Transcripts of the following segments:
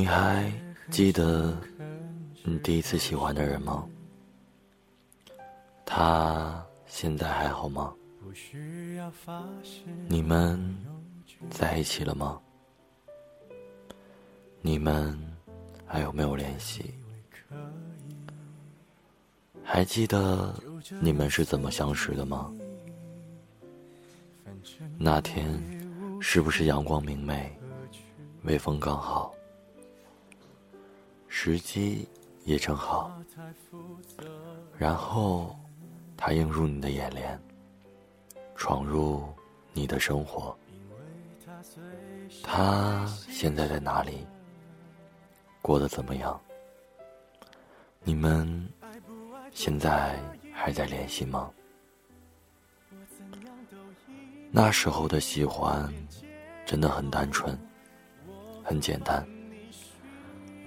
你还记得你第一次喜欢的人吗？他现在还好吗？你们在一起了吗？你们还有没有联系？还记得你们是怎么相识的吗？那天是不是阳光明媚，微风刚好，时机也正好，然后他映入你的眼帘，闯入你的生活。他现在在哪里？过得怎么样？你们现在还在联系吗？那时候的喜欢，真的很单纯，很简单。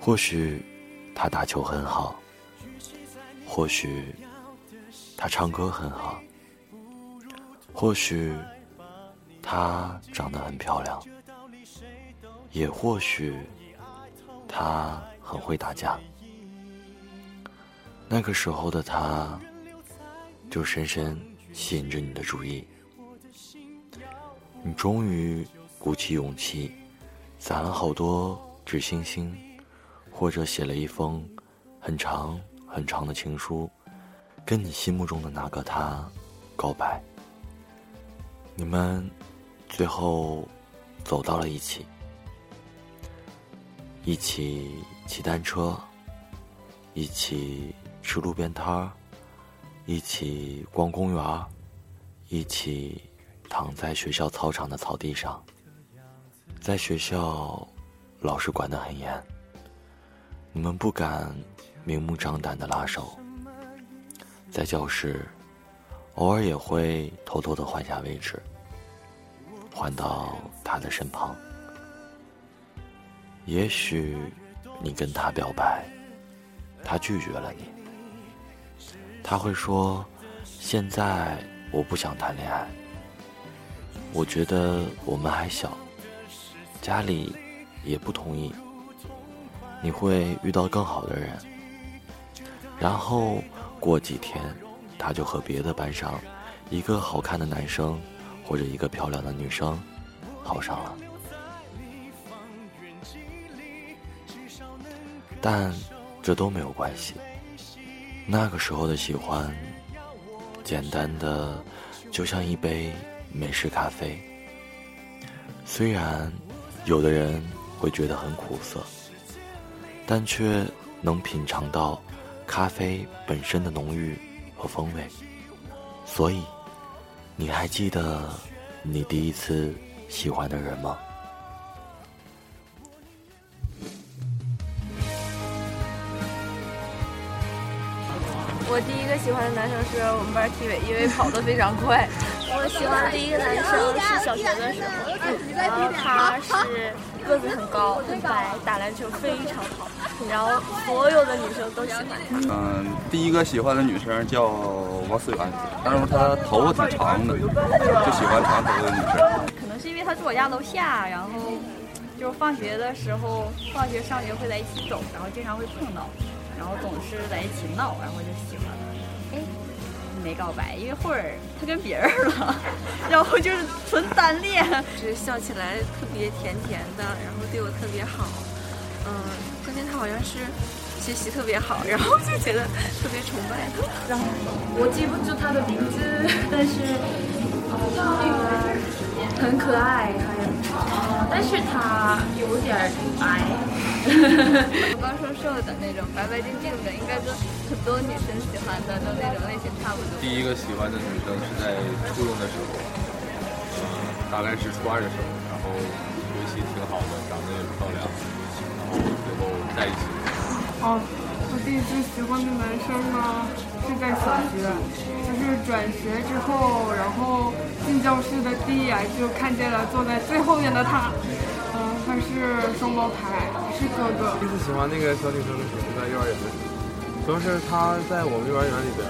或许他打球很好，或许他唱歌很好，或许他长得很漂亮，也或许。他很会打架，那个时候的他，就深深吸引着你的注意。你终于鼓起勇气，攒了好多纸星星，或者写了一封很长很长的情书，跟你心目中的那个他告白。你们最后走到了一起。一起骑单车，一起吃路边摊儿，一起逛公园儿，一起躺在学校操场的草地上。在学校，老师管得很严，你们不敢明目张胆的拉手。在教室，偶尔也会偷偷的换下位置，换到他的身旁。也许你跟他表白，他拒绝了你。他会说：“现在我不想谈恋爱，我觉得我们还小，家里也不同意。你会遇到更好的人。”然后过几天，他就和别的班上一个好看的男生或者一个漂亮的女生好上了。但这都没有关系。那个时候的喜欢，简单的就像一杯美式咖啡。虽然有的人会觉得很苦涩，但却能品尝到咖啡本身的浓郁和风味。所以，你还记得你第一次喜欢的人吗？我第一个喜欢的男生是我们班体委，因为跑得非常快。我喜欢的第一个男生是小学的时候，然后他是个子很高，很白，打篮球非常好，然后所有的女生都喜欢他。嗯，第一个喜欢的女生叫王思源，但是她头发挺长的，就喜欢长头发的女生。可能是因为他住我家楼下，然后就是放学的时候，放学上学会在一起走，然后经常会碰到。然后总是在一起闹，然后就喜欢了。哎，没告白，因为会儿他跟别人了，然后就是纯单恋。就是笑起来特别甜甜的，然后对我特别好。嗯，关键他好像是学习特别好，然后就觉得特别崇拜他。然后我记不住他的名字，但是很可爱，还有，但是他有点矮。高瘦瘦的那种，白白净净的，应该跟很多女生喜欢的都那种类型差不多。第一个喜欢的女生是在初中的时候，嗯，大概是初二的时候，然后学习挺好的，长得也漂亮，然后最后在一起。哦，我第一次喜欢的男生呢是在小学，就是转学之后，然后进教室的第一眼就看见了坐在最后面的他。他是双胞胎，是哥哥。第一次喜欢那个小女生的时候，在幼儿园的时候，主要是她在我们幼儿园里边，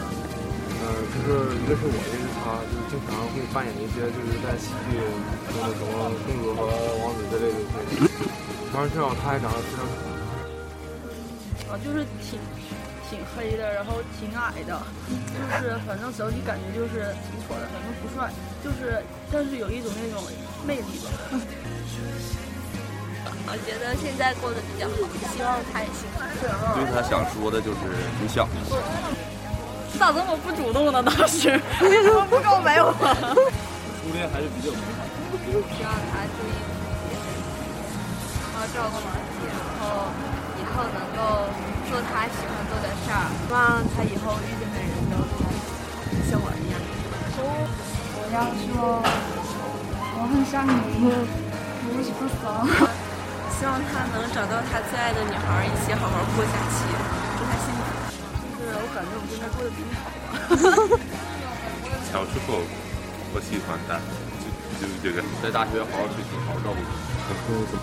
嗯，就是一个是我，一个是她，就是经常会扮演一些就是在戏剧中的什么公主和王子之类的。完事后他还长得非常可爱啊，就是挺挺黑的，然后挺矮的，就是反正整体感觉就是挺丑的，反正不帅，就是但是有一种那种魅力吧。我觉得现在过得比较好，希望他也幸福。对他想说的就是不孝。咋这么不主动呢？当时为什么不告白我？初恋还是比较美好的。希望他注意自己，然后照顾自己，然后以后能够做他喜欢做的事儿。希望他以后遇见的人都像我一样。我要说，我很想你，我是不怂。希望他能找到他最爱的女孩，一起好好过假期，祝他幸福。就是我感觉我现在过得挺好的。小时候我喜欢他，就就这个。在大学好好学习，好好照顾自己。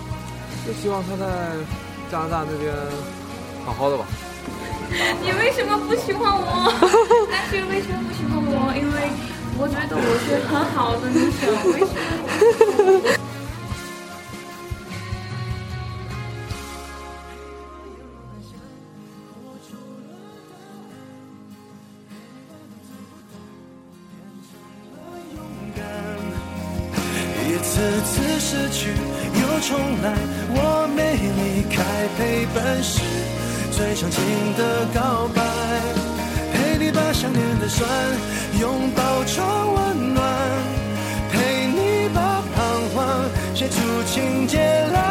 就希望他在加拿大那边好好的吧。你为什么不喜欢我？但是为什么不喜欢我？因为我觉得我是很好的女生，次次失去又重来，我没离开陪伴是最长情的告白，陪你把想念的酸拥抱成温暖，陪你把彷徨写出情节来。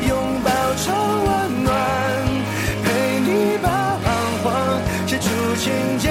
情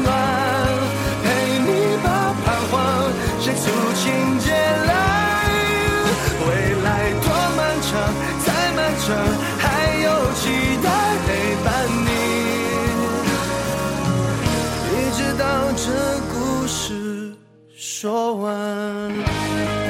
暖，过。